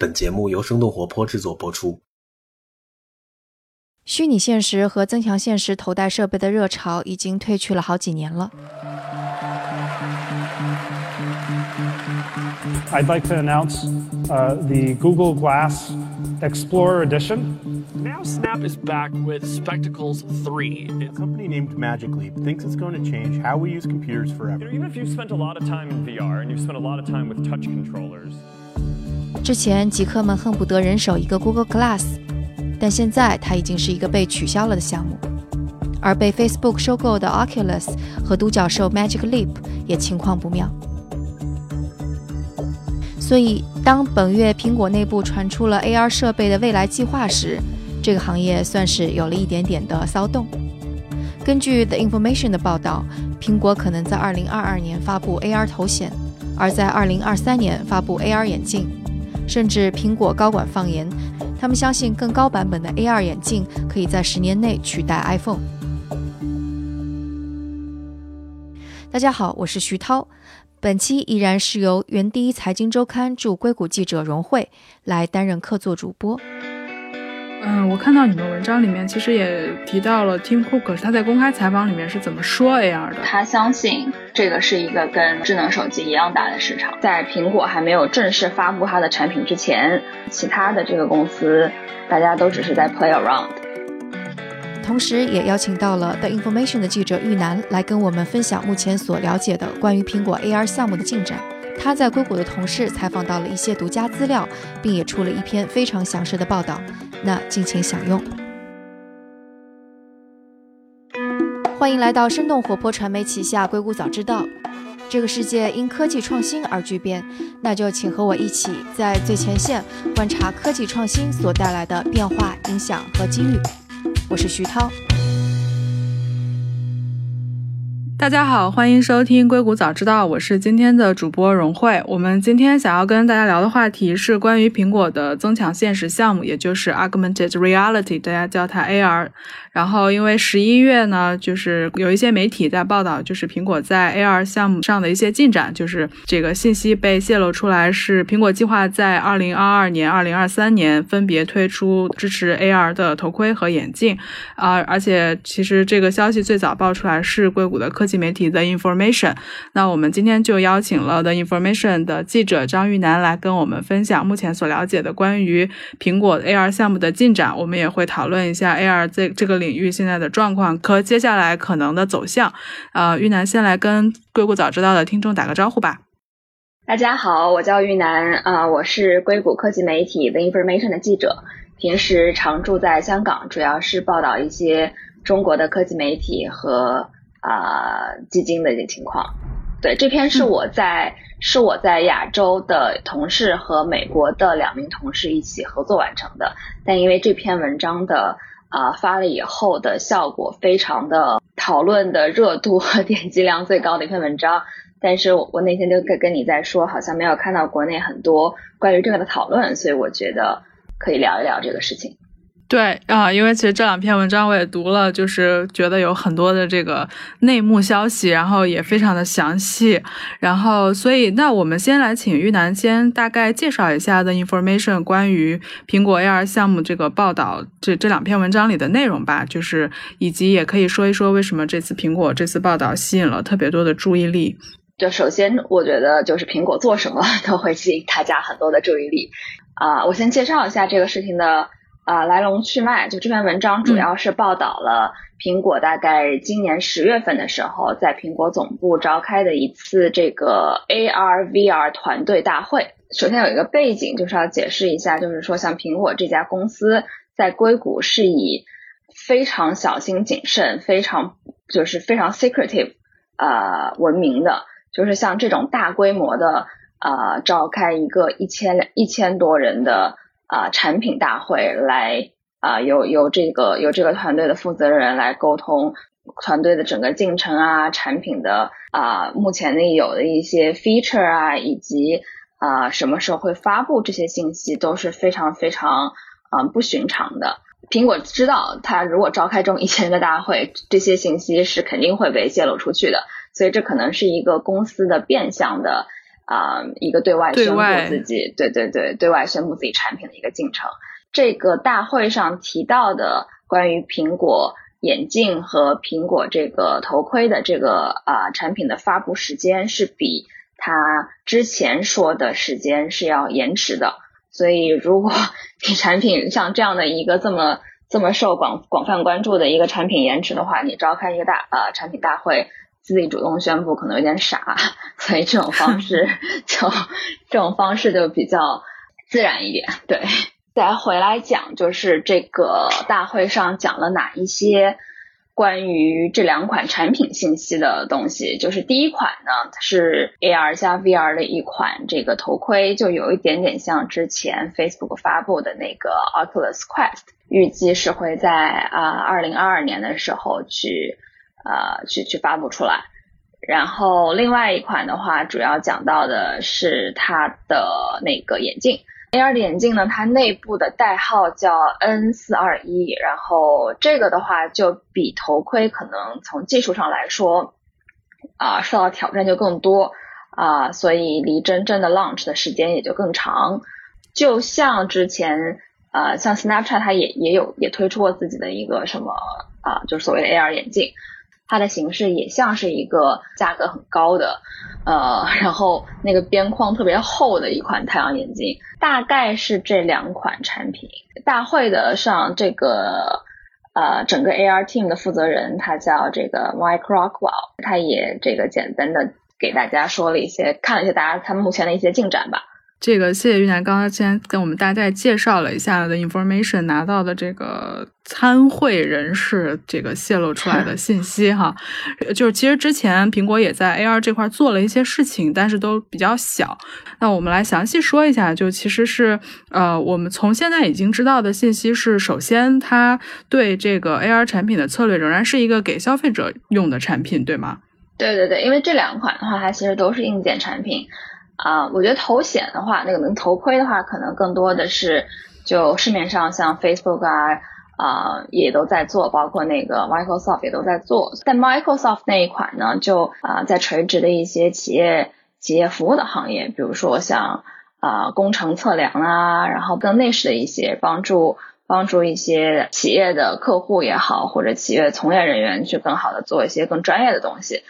本节目由生动活泼制作播出。虚拟现实和增强现实头戴设备的热潮已经退去了好几年了。I'd like to announce uh, the Google Glass Explorer Edition. Now Snap is back with Spectacles 3. A company named Magic Leap thinks it's going to change how we use computers You know, forever. even if you've spent a lot of time in VR and you've spent a lot of time with touch controllers, 之前极客们恨不得人手一个 Google Glass，但现在它已经是一个被取消了的项目。而被 Facebook 收购的 Oculus 和独角兽 Magic Leap 也情况不妙。所以，当本月苹果内部传出了 AR 设备的未来计划时，这个行业算是有了一点点的骚动。根据 The Information 的报道，苹果可能在2022年发布 AR 头显，而在2023年发布 AR 眼镜。甚至苹果高管放言，他们相信更高版本的 AR 眼镜可以在十年内取代 iPhone。大家好，我是徐涛，本期依然是由原第一财经周刊驻硅谷记者荣慧来担任客座主播。嗯，我看到你们文章里面其实也提到了 Tim Cook，他在公开采访里面是怎么说 AR 的？他相信这个是一个跟智能手机一样大的市场，在苹果还没有正式发布它的产品之前，其他的这个公司大家都只是在 play around。同时，也邀请到了 The Information 的记者玉楠来跟我们分享目前所了解的关于苹果 AR 项目的进展。他在硅谷的同事采访到了一些独家资料，并也出了一篇非常详实的报道。那敬请享用。欢迎来到生动活泼传媒旗下硅谷早知道。这个世界因科技创新而巨变，那就请和我一起在最前线观察科技创新所带来的变化、影响和机遇。我是徐涛。大家好，欢迎收听硅谷早知道，我是今天的主播荣慧。我们今天想要跟大家聊的话题是关于苹果的增强现实项目，也就是 Augmented Reality，大家叫它 AR。然后，因为十一月呢，就是有一些媒体在报道，就是苹果在 AR 项目上的一些进展，就是这个信息被泄露出来，是苹果计划在二零二二年、二零二三年分别推出支持 AR 的头盔和眼镜。啊、而且其实这个消息最早爆出来是硅谷的科技媒体 The Information。那我们今天就邀请了 The Information 的记者张玉楠来跟我们分享目前所了解的关于苹果 AR 项目的进展。我们也会讨论一下 AR 这这个领域现在的状况和接下来可能的走向。呃，玉楠先来跟硅谷早知道的听众打个招呼吧。大家好，我叫玉楠，啊、我是硅谷科技媒体 The Information 的记者，平时常住在香港，主要是报道一些中国的科技媒体和啊、基金的一些情况。对，这篇是我在、是我在亚洲的同事和美国的两名同事一起合作完成的，但因为这篇文章的啊、发了以后的效果非常的讨论的热度和点击量最高的一篇文章，但是我我那天就跟跟你在说，好像没有看到国内很多关于这个的讨论，所以我觉得可以聊一聊这个事情。对啊，因为其实这两篇文章我也读了，就是觉得有很多的这个内幕消息，然后也非常的详细，然后所以那我们先来请玉楠先大概介绍一下 The Information 关于苹果 AR 项目这个报道这这两篇文章里的内容吧，就是以及也可以说一说为什么这次苹果这次报道吸引了特别多的注意力。就首先，我觉得就是苹果做什么都会吸引大家很多的注意力。啊、我先介绍一下这个事情的啊、来龙去脉。就这篇文章主要是报道了苹果大概今年十月份的时候，在苹果总部召开的一次这个 AR VR 团队大会。首先有一个背景，就是要解释一下，就是说像苹果这家公司在硅谷是以非常小心谨慎、非常就是非常 secretive 呃闻名的。就是像这种大规模的呃召开一个一千一千多人的啊产品大会来啊、呃由由这个由这个团队的负责人来沟通团队的整个进程啊，产品的啊、目前的有的一些 feature 啊，以及啊、什么时候会发布这些信息都是非常非常嗯、呃不寻常的。苹果知道，它如果召开这么一千人的大会，这些信息是肯定会被泄露出去的。所以这可能是一个公司的变相的啊、一个对外宣布自己，对对对，对外宣布自己产品的一个进程。这个大会上提到的关于苹果眼镜和苹果这个头盔的这个啊、产品的发布时间是比他之前说的时间是要延迟的。所以，如果 你产品像这样的一个这么这么受广广泛关注的一个产品延迟的话，你召开一个大呃产品大会，自己主动宣布可能有点傻，所以这种方式 就这种方式就比较自然一点。对，再回来讲，就是这个大会上讲了哪一些关于这两款产品信息的东西。就是第一款呢是 AR 加 VR 的一款这个头盔，就有一点点像之前 Facebook 发布的那个 Oculus Quest，预计是会在啊二零二二年的时候去呃去去发布出来。然后另外一款的话，主要讲到的是它的那个眼镜。AR 的眼镜呢，它内部的代号叫 N 四二一，然后这个的话就比头盔可能从技术上来说，啊、受到挑战就更多啊、所以离真正的 launch 的时间也就更长。就像之前呃，像 Snapchat 它也也有也推出过自己的一个什么啊、就是所谓的 AR 眼镜，它的形式也像是一个价格很高的，呃，然后那个边框特别厚的一款太阳眼镜，大概是这两款产品。大会的上这个呃整个 AR team 的负责人，他叫这个 Mike Rockwell，他也这个简单的给大家说了一些，看了一下大家他目前的一些进展吧。这个谢谢玉楠刚刚先跟我们大概介绍了一下的 information 拿到的这个参会人士这个泄露出来的信息哈，就是其实之前苹果也在 AR 这块做了一些事情，但是都比较小。那我们来详细说一下，就其实是呃，我们从现在已经知道的信息是，首先它对这个 AR 产品的策略仍然是一个给消费者用的产品，对吗？对对对，因为这两款的话，它其实都是硬件产品。啊、我觉得头显的话，那个能头盔的话，可能更多的是就市面上像 Facebook 啊啊、也都在做，包括那个 Microsoft 也都在做。但 Microsoft 那一款呢，就啊、在垂直的一些企业企业服务的行业，比如说像啊、工程测量啊，然后更内饰的一些帮助帮助一些企业的客户也好，或者企业从业人员去更好的做一些更专业的东西。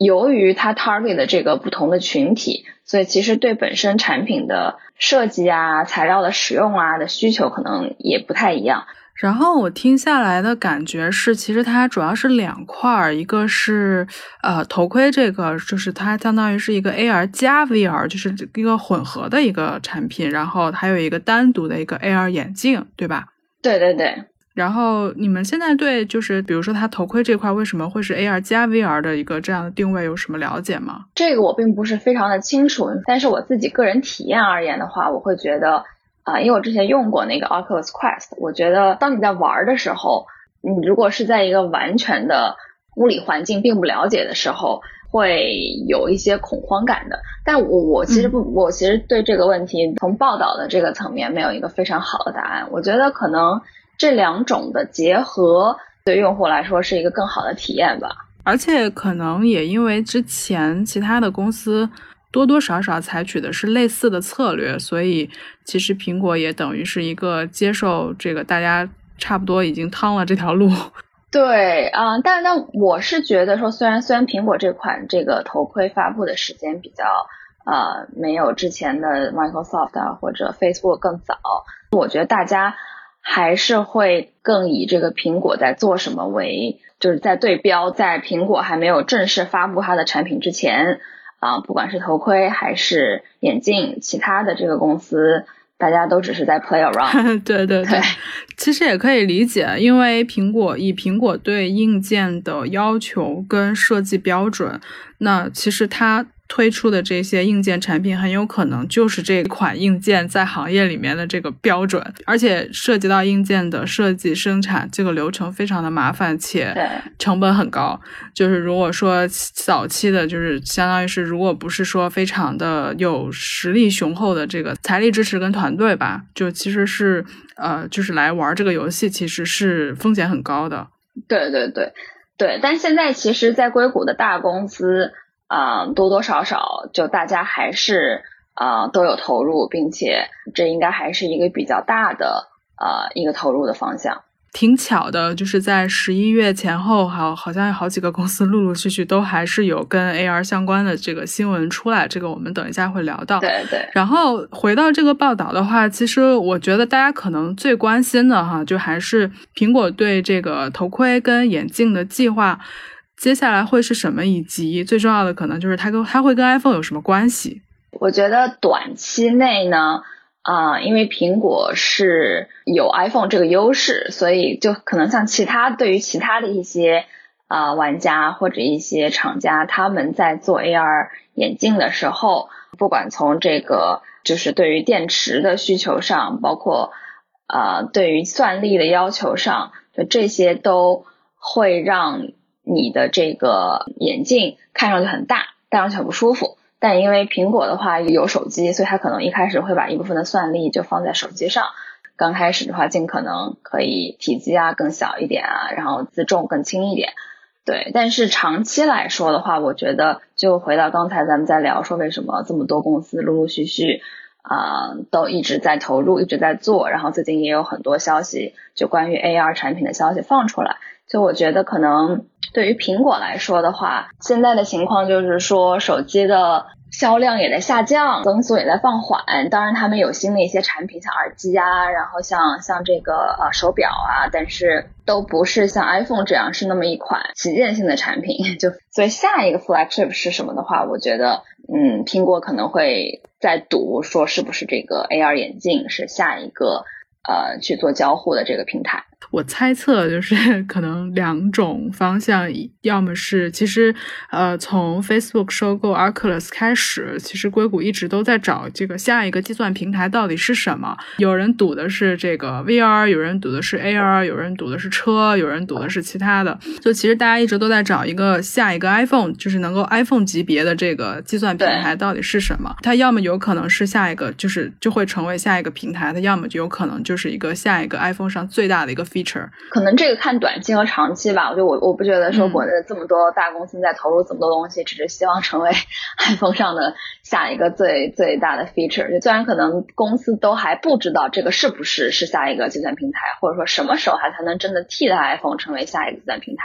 由于它 target 的这个不同的群体，所以其实对本身产品的设计啊、材料的使用啊的需求可能也不太一样。然后我听下来的感觉是，其实它主要是两块儿，一个是呃头盔这个，就是它相当于是一个 AR 加 VR，就是一个混合的一个产品，然后还有一个单独的一个 AR 眼镜，对吧？对对对，然后你们现在对就是比如说它头盔这块为什么会是 AR 加 VR 的一个这样的定位有什么了解吗？这个我并不是非常的清楚，但是我自己个人体验而言的话，我会觉得啊、因为我之前用过那个 Oculus Quest，我觉得当你在玩的时候，你如果是在一个完全的物理环境并不了解的时候，会有一些恐慌感的。但我我其实不，我其实对这个问题从报道的这个层面没有一个非常好的答案。我觉得可能这两种的结合对用户来说是一个更好的体验吧。而且可能也因为之前其他的公司多多少少采取的是类似的策略，所以其实苹果也等于是一个接受这个大家差不多已经趟了这条路。对啊、但那我是觉得说，虽然虽然苹果这款这个头盔发布的时间比较呃没有之前的 Microsoft 啊或者 Facebook 更早，我觉得大家还是会更以这个苹果在做什么为，就是在对标，在苹果还没有正式发布它的产品之前啊、不管是头盔还是眼镜，其他的这个公司大家都只是在 play around。对对对，其实也可以理解，因为苹果以苹果对硬件的要求跟设计标准，那其实它推出的这些硬件产品很有可能就是这款硬件在行业里面的这个标准，而且涉及到硬件的设计生产这个流程非常的麻烦且成本很高。就是如果说早期的，就是相当于是如果不是说非常的有实力雄厚的这个财力支持跟团队吧，就其实是呃，就是来玩这个游戏，其实是风险很高的。对对对对，但现在其实，在硅谷的大公司啊、多多少少就大家还是啊、都有投入，并且这应该还是一个比较大的呃一个投入的方向。挺巧的，就是在十一月前后，好好像有好几个公司陆陆续续都还是有跟 AR 相关的这个新闻出来，这个我们等一下会聊到。对对，然后回到这个报道的话，其实我觉得大家可能最关心的哈，就还是苹果对这个头盔跟眼镜的计划，接下来会是什么，以及最重要的可能就是它跟它会跟 iPhone 有什么关系？我觉得短期内呢，啊、因为苹果是有 iPhone 这个优势，所以就可能像其他对于其他的一些啊、玩家或者一些厂家，他们在做 AR 眼镜的时候，不管从这个就是对于电池的需求上，包括呃对于算力的要求上，就这些都会让你的这个眼镜看上去很大，戴上去很不舒服。但因为苹果的话有手机，所以它可能一开始会把一部分的算力就放在手机上。刚开始的话，尽可能可以体积啊更小一点啊，然后自重更轻一点。对，但是长期来说的话，我觉得就回到刚才咱们在聊说，为什么这么多公司陆陆续续啊、都一直在投入，一直在做，然后最近也有很多消息，就关于 AR 产品的消息放出来。就我觉得可能对于苹果来说的话，现在的情况就是说手机的销量也在下降，增速也在放缓。当然，他们有新的一些产品，像耳机啊，然后像像这个呃手表啊，但是都不是像 iPhone 这样是那么一款旗舰性的产品。就所以下一个 flagship 是什么的话，我觉得嗯，苹果可能会在赌说是不是这个 AR 眼镜是下一个呃去做交互的这个平台。我猜测就是 可能两种方向，要么是其实呃从 Facebook 收购 Oculus 开始，其实硅谷一直都在找这个下一个计算平台到底是什么。有人赌的是这个 VR，有人赌的是 AR，有人赌的是车，有人赌的是其他的。就其实大家一直都在找一个下一个 iPhone，就是能够 iPhone 级别的这个计算平台到底是什么。它要么有可能是下一个，就是就会成为下一个平台；它要么就有可能就是一个下一个 iPhone 上最大的一个 feature。可能这个看短期和长期吧，我就我我不觉得说嗯国内这么多大公司在投入这么多东西，只是希望成为 iPhone 上的下一个最最大的 feature。就虽然可能公司都还不知道这个是不是是下一个计算平台，或者说什么时候还才能真的替代 iPhone 成为下一个计算平台，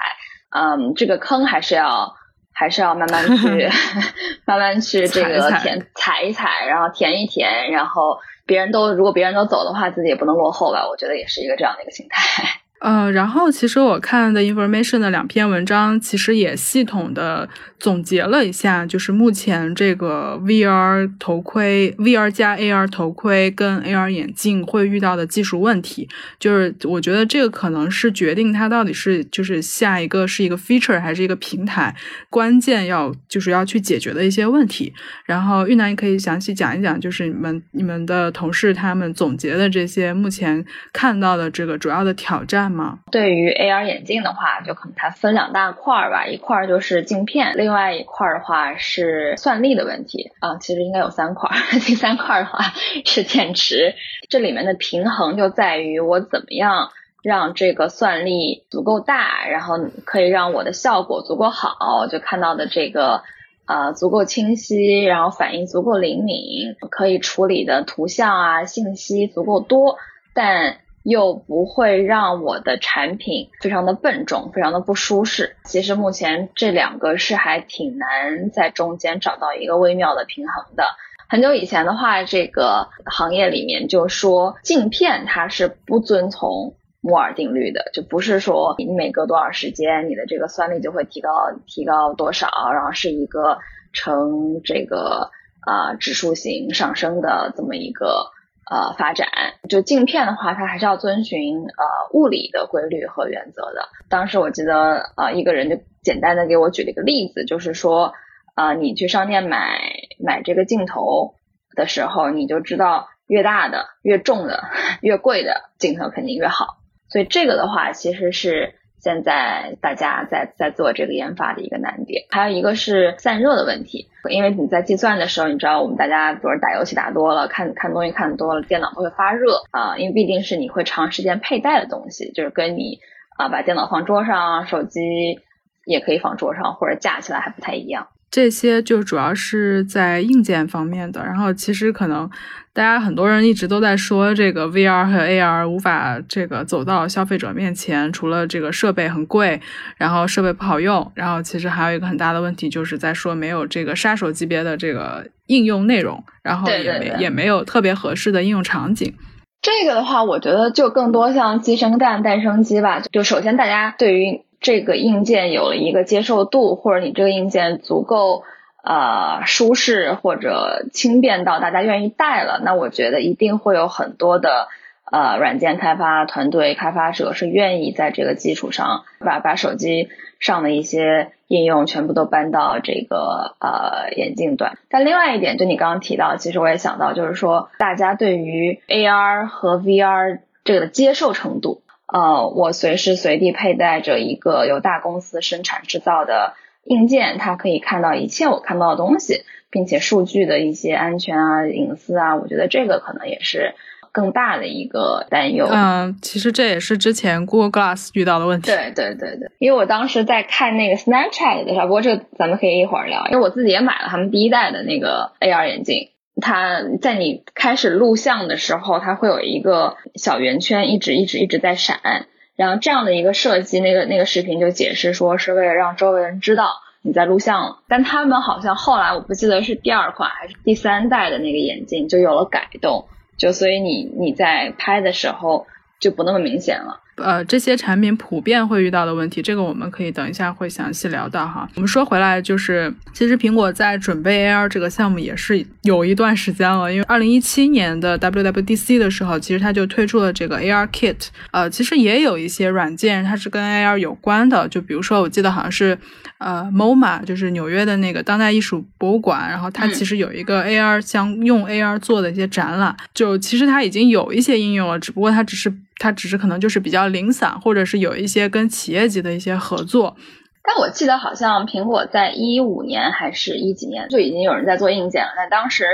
嗯，这个坑还是要还是要慢慢去 慢慢去这个填踩一踩，然后填一填，然后别人都如果别人都走的话，自己也不能落后吧。我觉得也是一个这样的一个心态。呃，然后其实我看的 Information 的两篇文章，其实也系统的总结了一下，就是目前这个 VR 头盔、VR 加 AR 头盔跟 AR 眼镜会遇到的技术问题，就是我觉得这个可能是决定它到底是就是下一个是一个 feature 还是一个平台，关键要就是要去解决的一些问题。然后玉楠，你可以详细讲一讲，就是你们你们的同事他们总结的这些目前看到的这个主要的挑战吗？对于 AR 眼镜的话，就可能它分两大块儿吧，一块儿就是镜片，另外一块儿的话是算力的问题啊，其实应该有三块儿，第三块儿的话是电池，这里面的平衡就在于我怎么样让这个算力足够大，然后可以让我的效果足够好，就看到的这个。呃，足够清晰，然后反应足够灵敏，可以处理的图像啊信息足够多，但又不会让我的产品非常的笨重，非常的不舒适。其实目前这两个是还挺难在中间找到一个微妙的平衡的。很久以前的话，这个行业里面就说镜片它是不遵从摩尔定律的，就不是说你每隔多少时间你的这个算力就会提高提高多少，然后是一个呈这个啊、指数型上升的这么一个呃发展。就镜片的话，它还是要遵循呃物理的规律和原则的。当时我记得呃一个人就简单的给我举了一个例子，就是说啊、你去商店买买这个镜头的时候，你就知道越大的、越重的、越贵的镜头肯定越好。所以这个的话，其实是现在大家在在做这个研发的一个难点。还有一个是散热的问题，因为你在计算的时候，你知道我们大家比如打游戏打多了，看看东西看多了，电脑都会发热啊、因为毕竟是你会长时间佩戴的东西，就是跟你啊把电脑放桌上，手机也可以放桌上或者架起来还不太一样。这些就主要是在硬件方面的。然后其实可能大家很多人一直都在说这个 VR 和 AR 无法这个走到消费者面前，除了这个设备很贵，然后设备不好用，然后其实还有一个很大的问题就是在说没有这个杀手级别的这个应用内容，然后也没也没有特别合适的应用场景。这个的话，我觉得就更多像鸡生蛋，蛋生鸡吧。就首先大家对于这个硬件有了一个接受度，或者你这个硬件足够呃舒适或者轻便到大家愿意带了，那我觉得一定会有很多的呃软件开发团队开发者是愿意在这个基础上把把手机上的一些。应用全部都搬到这个呃眼镜端，但另外一点，就你刚刚提到，其实我也想到，就是说大家对于 AR 和 VR 这个的接受程度，呃，我随时随地佩戴着一个由大公司生产制造的硬件，它可以看到一切我看不到的东西，并且数据的一些安全啊、隐私啊，我觉得这个可能也是。更大的一个担忧。嗯，其实这也是之前 Google Glass 遇到的问题。对对对对，因为我当时在看那个 Snapchat 的时候，不过这个咱们可以一会儿聊。因为我自己也买了他们第一代的那个 AR 眼镜，它在你开始录像的时候，它会有一个小圆圈一直一直一直在闪，然后这样的一个设计，那个那个视频就解释说是为了让周围人知道你在录像。但他们好像后来我不记得是第二款还是第三代的那个眼镜就有了改动。就所以你你在拍的时候就不那么明显了。呃，这些产品普遍会遇到的问题，这个我们可以等一下会详细聊到哈。我们说回来，就是其实苹果在准备 AR 这个项目也是有一段时间了，因为二零一七年的 WWDC 的时候，其实它就推出了这个 AR Kit。呃，其实也有一些软件它是跟 AR 有关的，就比如说我记得好像是呃 MoMA，就是纽约的那个当代艺术博物馆，然后它其实有一个 AR 相用 AR 做的一些展览，就其实它已经有一些应用了，只不过它只是。它只是可能就是比较零散，或者是有一些跟企业级的一些合作。但我记得好像苹果在一五年还是一几年就已经有人在做硬件了，但当时。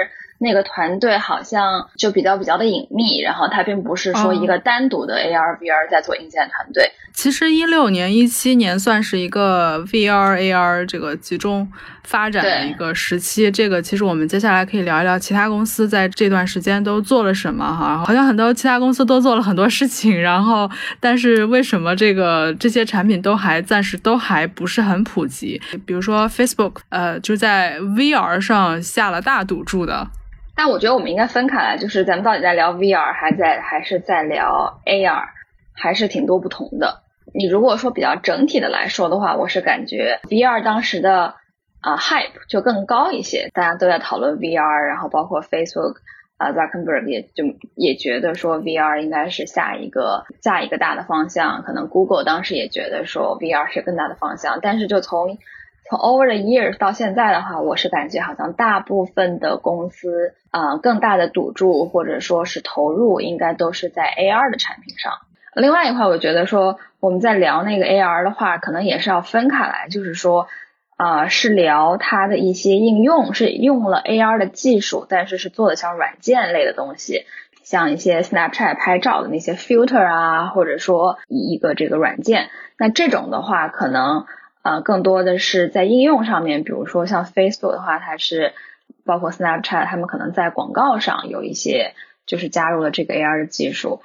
那个团队好像就比较比较的隐秘，然后它并不是说一个单独的 AR VR 在做硬件团队。其实一六年、一七年算是一个 VR AR 这个集中发展的一个时期。这个其实我们接下来可以聊一聊其他公司在这段时间都做了什么哈。好像很多其他公司都做了很多事情，然后但是为什么这个这些产品都还暂时都还不是很普及？比如说 Facebook，呃，就在 VR 上下了大赌注的。但我觉得我们应该分开来，就是咱们到底在聊 VR 还在还是在聊 AR，还是挺多不同的。你如果说比较整体的来说的话，我是感觉 VR 当时的啊 hype 就更高一些，大家都在讨论 VR，然后包括 Facebook 啊 Zuckerberg 也就也觉得说 VR 应该是下一个下一个大的方向，可能 Google 当时也觉得说 VR 是更大的方向，但是就从从 over the years 到现在的话，我是感觉好像大部分的公司，啊，更大的赌注或者说是投入，应该都是在 AR 的产品上。另外一块，我觉得说我们在聊那个 AR 的话，可能也是要分开来，就是说，啊，是聊它的一些应用，是用了 AR 的技术，但是是做的像软件类的东西，像一些 Snapchat 拍照的那些 filter 啊，或者说一个这个软件，那这种的话，可能。呃，更多的是在应用上面，比如说像 Facebook 的话，它是包括 Snapchat，他们可能在广告上有一些就是加入了这个 AR 的技术。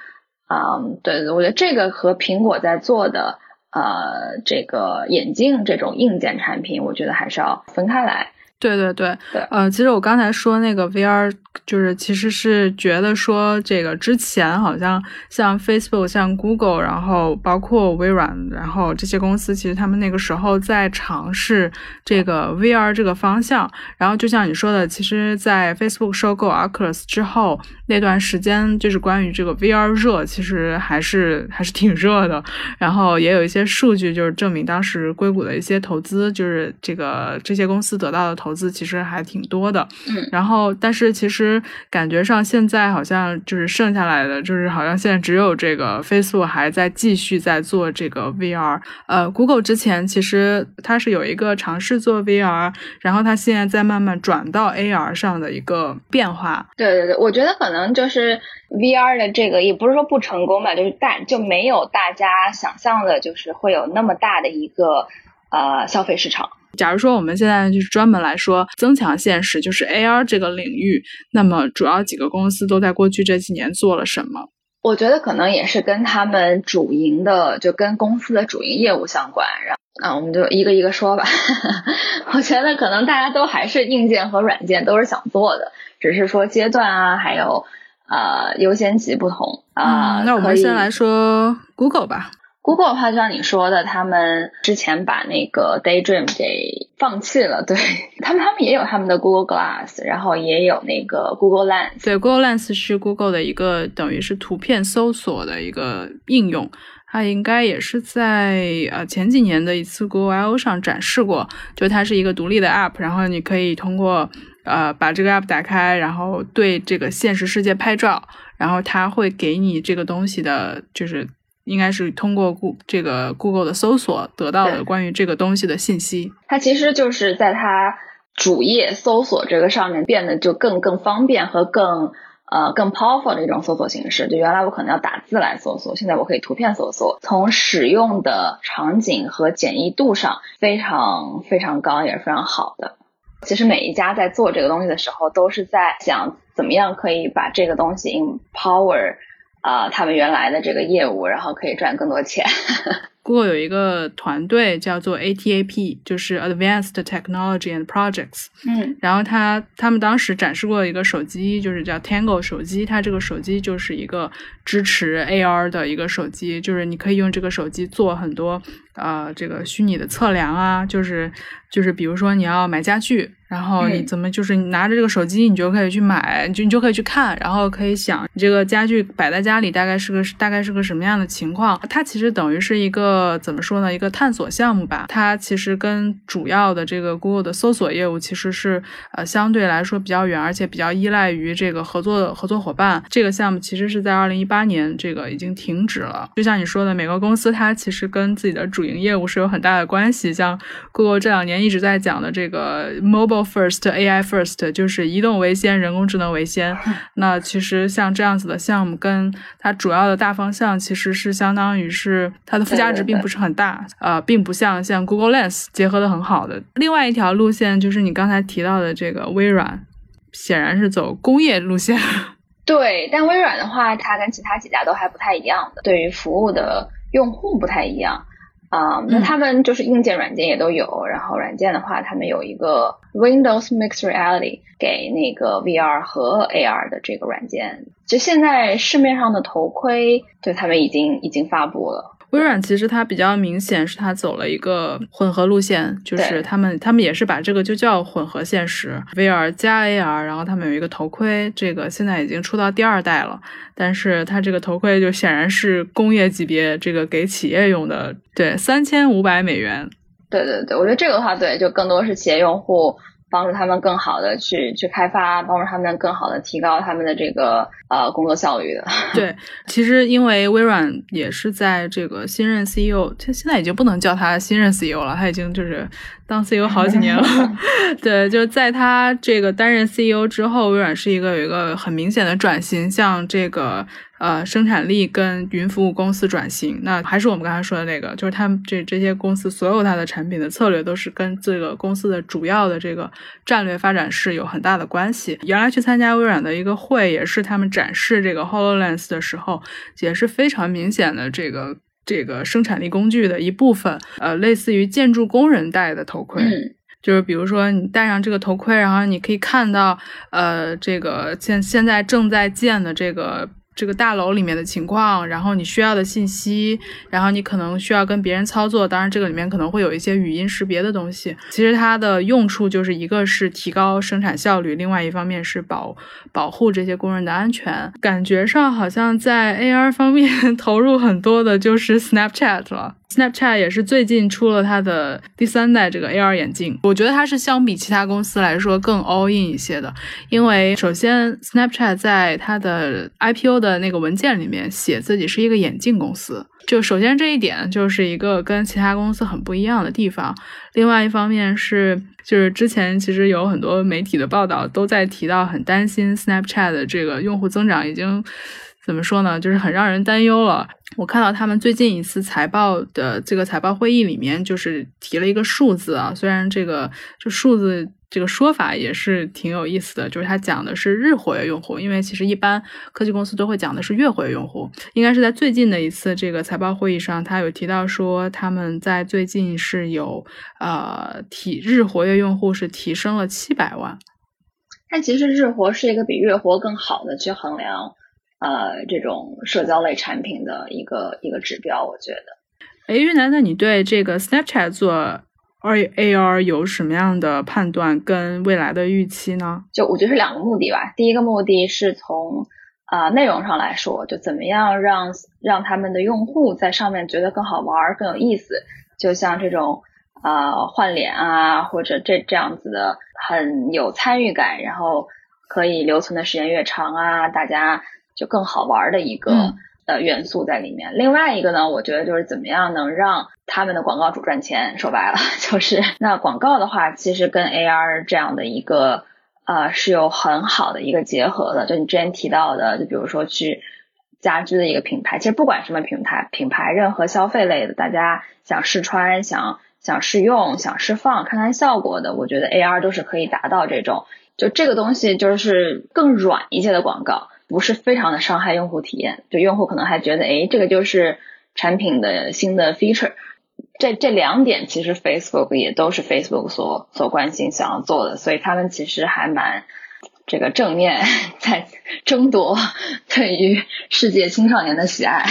嗯，对对，我觉得这个和苹果在做的呃这个眼镜这种硬件产品，我觉得还是要分开来。对对对，对，呃，其实我刚才说那个 VR，就是其实是觉得说这个之前好像像 Facebook、像 Google，然后包括微软，然后这些公司，其实他们那个时候在尝试这个 VR 这个方向。然后就像你说的，其实，在 Facebook 收购 Oculus 之后那段时间，就是关于这个 VR 热，其实还是还是挺热的。然后也有一些数据，就是证明当时硅谷的一些投资，就是这个这些公司得到的投。投资其实还挺多的，嗯，然后但是其实感觉上现在好像就是剩下来的，就是好像现在只有这个 Facebook 还在继续在做这个 VR。呃，Google 之前其实它是有一个尝试做 VR，然后它现在在慢慢转到 AR 上的一个变化。对对对，我觉得可能就是 VR 的这个也不是说不成功吧，就是大就没有大家想象的，就是会有那么大的一个呃消费市场。假如说我们现在就是专门来说增强现实，就是 AR 这个领域，那么主要几个公司都在过去这几年做了什么？我觉得可能也是跟他们主营的，就跟公司的主营业务相关。然后，那我们就一个一个说吧。我觉得可能大家都还是硬件和软件都是想做的，只是说阶段啊，还有呃优先级不同啊。那我们先来说 Google 吧。Google 的话，就像你说的，他们之前把那个 Daydream 给放弃了。对他们，他们也有他们的 Google Glass，然后也有那个 Google Lens。对，Google Lens 是 Google 的一个等于是图片搜索的一个应用，它应该也是在呃前几年的一次 Google I/O 上展示过。就它是一个独立的 App，然后你可以通过呃把这个 App 打开，然后对这个现实世界拍照，然后它会给你这个东西的，就是。应该是通过 Go 这个 Google 的搜索得到的关于这个东西的信息。它其实就是在它主页搜索这个上面变得就更更方便和更呃更 powerful 的一种搜索形式。就原来我可能要打字来搜索，现在我可以图片搜索。从使用的场景和简易度上非常非常高，也是非常好的。其实每一家在做这个东西的时候，都是在想怎么样可以把这个东西 empower。啊，他们原来的这个业务，然后可以赚更多钱。Google 有一个团队叫做 ATAP，就是 Advanced Technology and Projects。嗯，然后他他们当时展示过一个手机，就是叫 Tango 手机。它这个手机就是一个支持 AR 的一个手机，就是你可以用这个手机做很多呃这个虚拟的测量啊，就是就是比如说你要买家具。然后你怎么就是你拿着这个手机，你就可以去买，就你就可以去看，然后可以想你这个家具摆在家里大概是个大概是个什么样的情况。它其实等于是一个怎么说呢？一个探索项目吧。它其实跟主要的这个 Google 的搜索业务其实是呃相对来说比较远，而且比较依赖于这个合作合作伙伴。这个项目其实是在二零一八年这个已经停止了。就像你说的，每个公司它其实跟自己的主营业务是有很大的关系。像 Google 这两年一直在讲的这个 mobile。First AI first 就是移动为先，人工智能为先。那其实像这样子的项目，跟它主要的大方向其实是相当于是它的附加值并不是很大，呃，并不像像 Google Lens 结合的很好的。另外一条路线就是你刚才提到的这个微软，显然是走工业路线。对，但微软的话，它跟其他几家都还不太一样的，对于服务的用户不太一样。啊，那他们就是硬件、软件也都有。然后软件的话，他们有一个 Windows Mixed Reality 给那个 VR 和 AR 的这个软件。就现在市面上的头盔，对他们已经已经发布了。微软其实它比较明显是它走了一个混合路线，就是他们他们也是把这个就叫混合现实 VR 加 AR，然后他们有一个头盔，这个现在已经出到第二代了，但是它这个头盔就显然是工业级别，这个给企业用的，对，三千五百美元。对对对，我觉得这个的话，对，就更多是企业用户。帮助他们更好的去去开发，帮助他们更好的提高他们的这个呃工作效率的。对，其实因为微软也是在这个新任 CEO，他现在已经不能叫他新任 CEO 了，他已经就是当 CEO 好几年了。对，就是在他这个担任 CEO 之后，微软是一个有一个很明显的转型，像这个。呃，生产力跟云服务公司转型，那还是我们刚才说的那个，就是他们这这些公司所有它的产品的策略都是跟这个公司的主要的这个战略发展是有很大的关系。原来去参加微软的一个会，也是他们展示这个 Hololens 的时候，也是非常明显的这个这个生产力工具的一部分。呃，类似于建筑工人戴的头盔，就是比如说你戴上这个头盔，然后你可以看到，呃，这个现现在正在建的这个。这个大楼里面的情况，然后你需要的信息，然后你可能需要跟别人操作，当然这个里面可能会有一些语音识别的东西。其实它的用处就是一个是提高生产效率，另外一方面是保保护这些工人的安全。感觉上好像在 AR 方面 投入很多的就是 Snapchat 了。Snapchat 也是最近出了它的第三代这个 AR 眼镜，我觉得它是相比其他公司来说更 all in 一些的，因为首先 Snapchat 在它的 IPO 的的那个文件里面写自己是一个眼镜公司，就首先这一点就是一个跟其他公司很不一样的地方。另外一方面是，就是之前其实有很多媒体的报道都在提到，很担心 Snapchat 的这个用户增长已经。怎么说呢，就是很让人担忧了。我看到他们最近一次财报的这个财报会议里面，就是提了一个数字啊，虽然这个就数字。这个说法也是挺有意思的，就是他讲的是日活跃用户，因为其实一般科技公司都会讲的是月活跃用户。应该是在最近的一次这个财报会议上，他有提到说他们在最近是有呃提日活跃用户是提升了七百万。但其实日活是一个比月活更好的去衡量呃这种社交类产品的一个一个指标，我觉得。哎，玉楠，那你对这个 Snapchat 做？而 AR 有什么样的判断跟未来的预期呢？就我觉得是两个目的吧。第一个目的是从啊内容上来说，就怎么样让让他们的用户在上面觉得更好玩、更有意思。就像这种啊换脸啊，或者这这样子的很有参与感，然后可以留存的时间越长啊，大家就更好玩的一个。的元素在里面。另外一个呢，我觉得就是怎么样能让他们的广告主赚钱。说白了，就是那广告的话，其实跟 AR 这样的一个呃是有很好的一个结合的。就你之前提到的，就比如说去家居的一个品牌，其实不管什么品牌，品牌任何消费类的，大家想试穿、想想试用、想释放、看看效果的，我觉得 AR 都是可以达到这种。就这个东西就是更软一些的广告。不是非常的伤害用户体验，就用户可能还觉得，哎，这个就是产品的新的 feature。这这两点其实 Facebook 也都是 Facebook 所所关心、想要做的，所以他们其实还蛮这个正面 在争夺对于世界青少年的喜爱。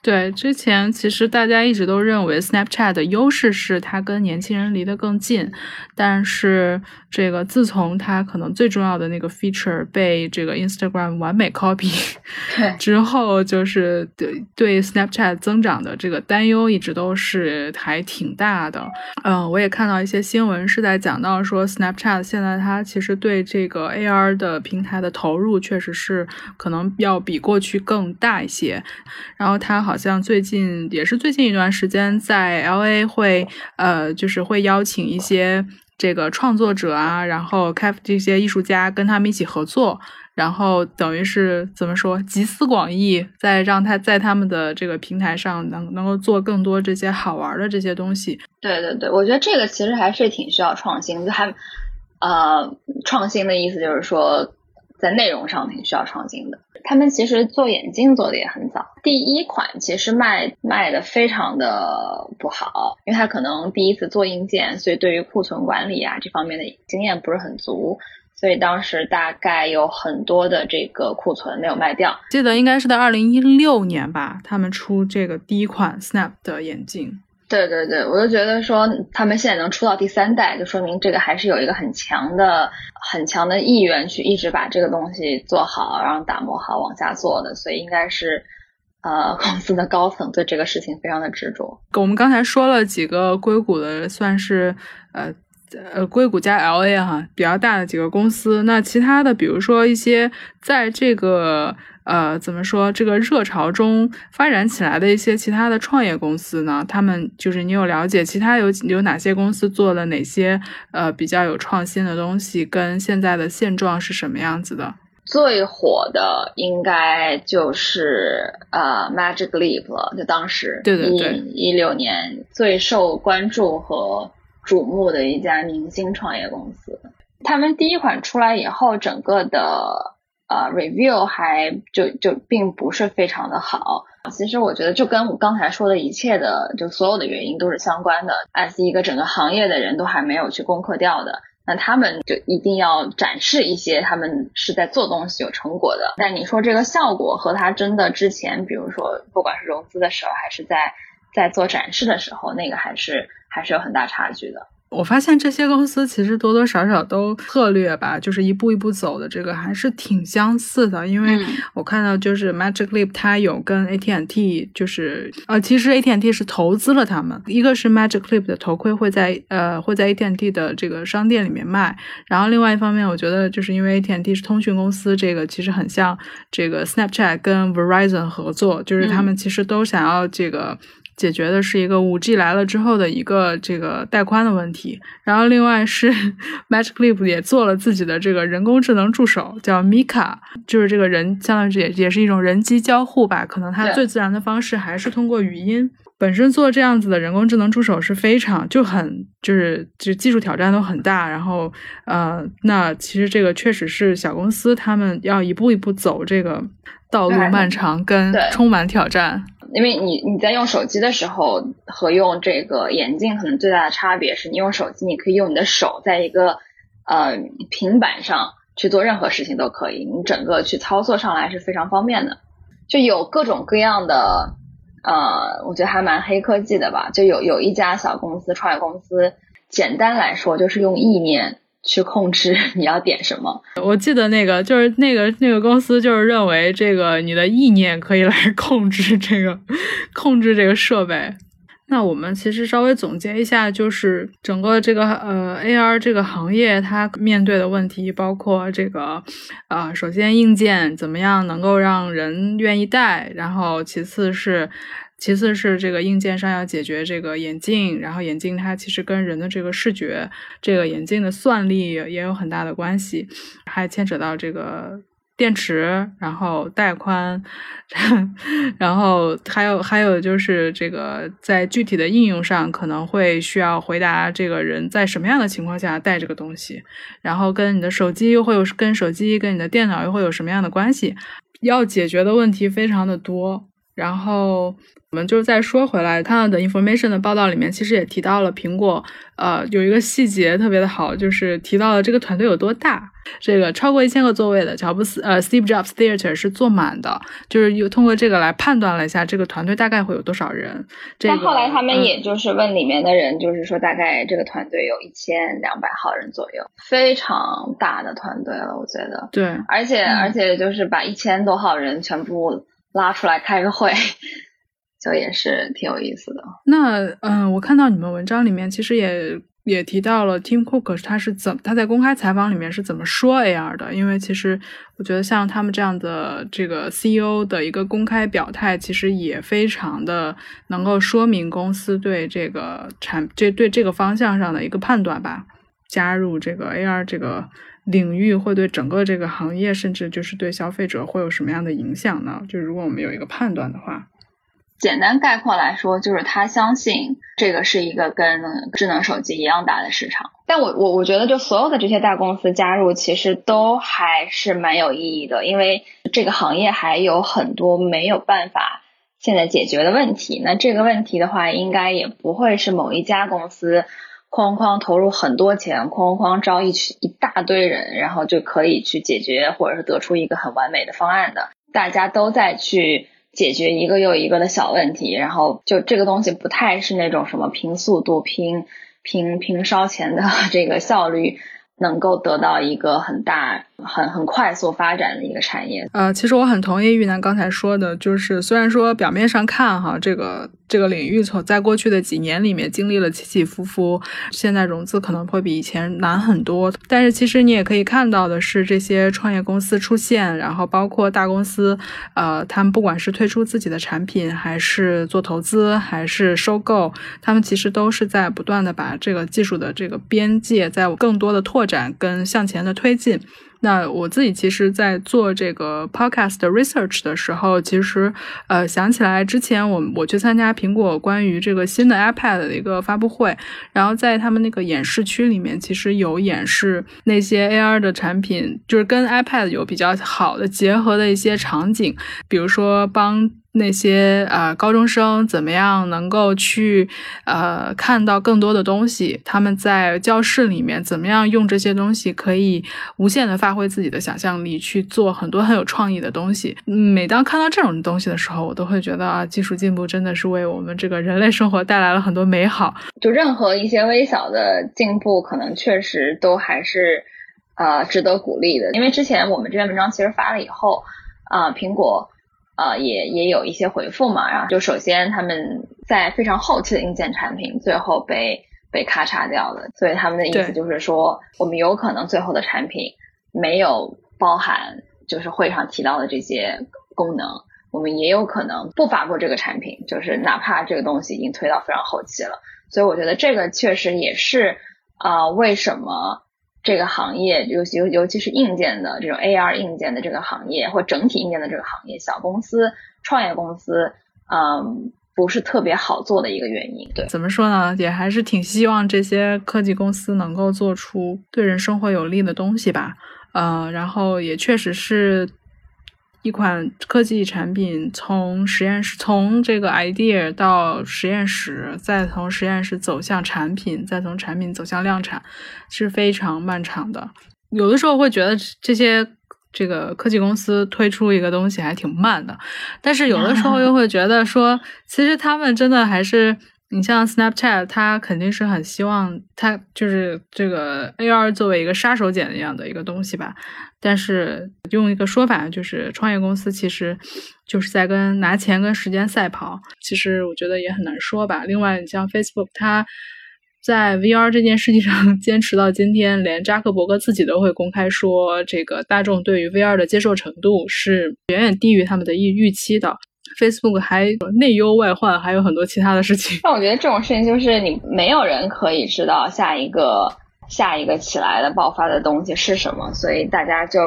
对，之前其实大家一直都认为 Snapchat 的优势是它跟年轻人离得更近，但是这个自从它可能最重要的那个 feature 被这个 Instagram 完美 copy 之后，就是对对 Snapchat 增长的这个担忧一直都是还挺大的。嗯，我也看到一些新闻是在讲到说 Snapchat 现在它其实对这个 AR 的平台的投入确实是可能要比过去更大一些，然后它。好像最近也是最近一段时间，在 L A 会呃，就是会邀请一些这个创作者啊，然后开这些艺术家跟他们一起合作，然后等于是怎么说集思广益，再让他在他们的这个平台上能能够做更多这些好玩的这些东西。对对对，我觉得这个其实还是挺需要创新，就还呃创新的意思就是说。在内容上挺需要创新的。他们其实做眼镜做的也很早，第一款其实卖卖的非常的不好，因为他可能第一次做硬件，所以对于库存管理啊这方面的经验不是很足，所以当时大概有很多的这个库存没有卖掉。记得应该是在二零一六年吧，他们出这个第一款 Snap 的眼镜。对对对，我就觉得说他们现在能出到第三代，就说明这个还是有一个很强的、很强的意愿去一直把这个东西做好，然后打磨好往下做的，所以应该是呃 公司的高层对这个事情非常的执着。我们刚才说了几个硅谷的，算是呃呃硅谷加 L A 哈比较大的几个公司，那其他的比如说一些在这个。呃，怎么说这个热潮中发展起来的一些其他的创业公司呢？他们就是你有了解其他有有哪些公司做了哪些呃比较有创新的东西，跟现在的现状是什么样子的？最火的应该就是呃 Magic Leap 了，就当时对对对一六年最受关注和瞩目的一家明星创业公司。他们第一款出来以后，整个的。呃，review 还就就并不是非常的好。其实我觉得就跟我刚才说的一切的，就所有的原因都是相关的。as 一个整个行业的人都还没有去攻克掉的，那他们就一定要展示一些他们是在做东西有成果的。但你说这个效果和他真的之前，比如说不管是融资的时候，还是在在做展示的时候，那个还是还是有很大差距的。我发现这些公司其实多多少少都策略吧，就是一步一步走的这个还是挺相似的。因为我看到就是 Magic Leap 它有跟 AT&T 就是呃，其实 AT&T 是投资了他们，一个是 Magic Leap 的头盔会在呃会在 AT&T 的这个商店里面卖，然后另外一方面我觉得就是因为 AT&T 是通讯公司，这个其实很像这个 Snapchat 跟 Verizon 合作，就是他们其实都想要这个。解决的是一个五 G 来了之后的一个这个带宽的问题。然后另外是 Magic Leap 也做了自己的这个人工智能助手，叫 Mika，就是这个人相当于也也是一种人机交互吧，可能它最自然的方式还是通过语音。本身做这样子的人工智能助手是非常就很就是就技术挑战都很大，然后呃，那其实这个确实是小公司他们要一步一步走这个道路漫长跟充满挑战。因为你你在用手机的时候和用这个眼镜可能最大的差别是你用手机你可以用你的手在一个呃平板上去做任何事情都可以，你整个去操作上来是非常方便的，就有各种各样的呃，我觉得还蛮黑科技的吧，就有有一家小公司创业公司，简单来说就是用意念去控制 你要点什么，我记得那个就是那个那个公司就是认为这个你的意念可以来 控制这个控制这个设备。那我们其实稍微总结一下，就是整个这个呃 AR 这个行业它面对的问题，包括这个呃，首先硬件怎么样能够让人愿意戴，然后其次是其次是这个硬件上要解决这个眼镜，然后眼镜它其实跟人的这个视觉，这个眼镜的算力也有很大的关系，还牵扯到这个电池，然后带宽，然后还有还有就是这个在具体的应用上可能会需要回答这个人在什么样的情况下带这个东西，然后跟你的手机又会有跟手机跟你的电脑又会有什么样的关系，要解决的问题非常的多。然后我们就是再说回来，看到的 information 的报道里面，其实也提到了苹果，呃，有一个细节特别的好，就是提到了这个团队有多大。这个超过一千个座位的乔布斯，呃，Steve Jobs Theater 是坐满的，就是有通过这个来判断了一下这个团队大概会有多少人。这个、但后来他们嗯也就是问里面的人，就是说大概这个团队有一千两百号人左右，非常大的团队了，我觉得。对，而且、嗯而且就是把一千多号人全部拉出来开个会，就也是挺有意思的。那嗯，我看到你们文章里面其实也也提到了 Tim Cook 他是怎他在公开采访里面是怎么说 AR 的，因为其实我觉得像他们这样的这个 CEO 的一个公开表态，其实也非常的能够说明公司对这个产这对这个方向上的一个判断吧。加入这个 AR 这个领域会对整个这个行业，甚至就是对消费者会有什么样的影响呢？就如果我们有一个判断的话。简单概括来说，就是他相信这个是一个跟智能手机一样大的市场。但我我我觉得，就所有的这些大公司加入，其实都还是蛮有意义的，因为这个行业还有很多没有办法现在解决的问题。那这个问题的话，应该也不会是某一家公司哐哐投入很多钱，哐哐招一群一大堆人，然后就可以去解决，或者是得出一个很完美的方案的。大家都在去。解决一个又一个的小问题，然后就这个东西不太是那种什么拼速度、拼拼拼烧钱的这个效率，能够得到一个很大、很很快速发展的一个产业。呃，其实我很同意玉楠刚才说的，就是虽然说表面上看哈，这个这个领域从在过去的几年里面经历了起起伏伏，现在融资可能会比以前难很多，但是其实你也可以看到的是，这些创业公司出现，然后包括大公司，呃，他们不管是推出自己的产品，还是做投资，还是收购，他们其实都是在不断的把这个技术的这个边界在更多的拓展跟向前的推进。那我自己其实，在做这个 podcast research 的时候，其实呃想起来之前我我去参加苹果关于这个新的 iPad 的一个发布会，然后在他们那个演示区里面，其实有演示那些 AR 的产品，就是跟 iPad 有比较好的结合的一些场景，比如说帮。那些呃高中生怎么样能够去呃看到更多的东西？他们在教室里面怎么样用这些东西可以无限的发挥自己的想象力，去做很多很有创意的东西。每当看到这种东西的时候，我都会觉得啊，技术进步真的是为我们这个人类生活带来了很多美好。就任何一些微小的进步，可能确实都还是呃值得鼓励的。因为之前我们这篇文章其实发了以后，啊、苹果。呃，也也有一些回复嘛，然后就首先他们在非常后期的硬件产品最后被被咔嚓掉了，所以他们的意思就是说，我们有可能最后的产品没有包含就是会上提到的这些功能，我我们也有可能不发布这个产品，就是哪怕这个东西已经推到非常后期了。所以我觉得这个确实也是啊，为什么这个行业尤尤尤其是硬件的这种 AR 硬件的这个行业，或整体硬件的这个行业，小公司、创业公司，嗯，不是特别好做的一个原因。对，怎么说呢？也还是挺希望这些科技公司能够做出对人生活有利的东西吧。嗯，然后也确实是。一款科技产品从实验室从这个 idea 到实验室，再从实验室走向产品，再从产品走向量产，是非常漫长的。有的时候会觉得这些这个科技公司推出一个东西还挺慢的，但是有的时候又 会觉得说，其实他们真的还是。你像 Snapchat，它肯定是很希望它就是这个 AR 作为一个杀手锏一样的一个东西吧。但是用一个说法，就是创业公司其实就是在跟拿钱跟时间赛跑。其实我觉得也很难说吧。另外，你像 Facebook，它在 VR 这件事情上 坚持到今天，连扎克伯格自己都会公开说，这个大众对于 VR 的接受程度是远远低于他们的预预期的。Facebook 还内忧外患，还有很多其他的事情。但我觉得这种事情就是你没有人可以知道下一个下一个起来的爆发的东西是什么，所以大家就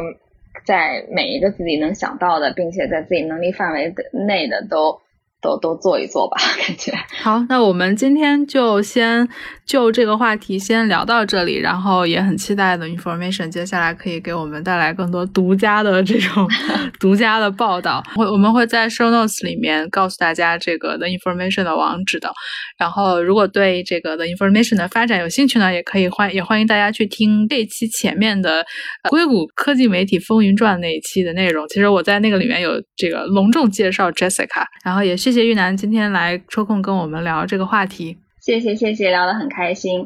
在每一个自己能想到的，并且在自己能力范围内的都。都都做一做吧，感觉好。那我们今天就先就这个话题先聊到这里，然后也很期待的 information 接下来可以给我们带来更多独家的这种 独家的报道。会我们会在 show notes 里面告诉大家这个的 information 的网址的。然后如果对这个的 information 的发展有兴趣呢，也可以欢也欢迎大家去听这期前面的硅谷科技媒体风云传那一期的内容。其实我在那个里面有这个隆重介绍 Jessica，然后也是。谢谢玉楠今天来抽空跟我们聊这个话题。谢谢谢谢，聊得很开心。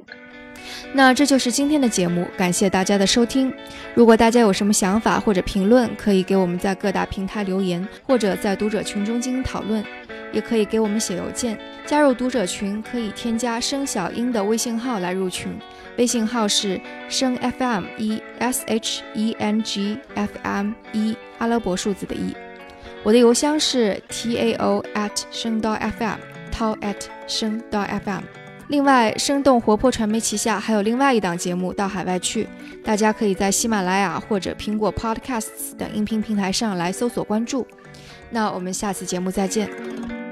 那这就是今天的节目，感谢大家的收听。如果大家有什么想法或者评论，可以给我们在各大平台留言，或者在读者群中进行讨论，也可以给我们写邮件。加入读者群可以添加声小英的微信号来入群，微信号是声 FM 一 S H E N G F M 一阿拉伯数字的一。我的邮箱是 tao at 声道 fm，tao at 声道 fm。另外，生动活泼传媒旗下还有另外一档节目《到海外去》，大家可以在喜马拉雅或者苹果 Podcasts 等音频平台上来搜索关注。那我们下次节目再见。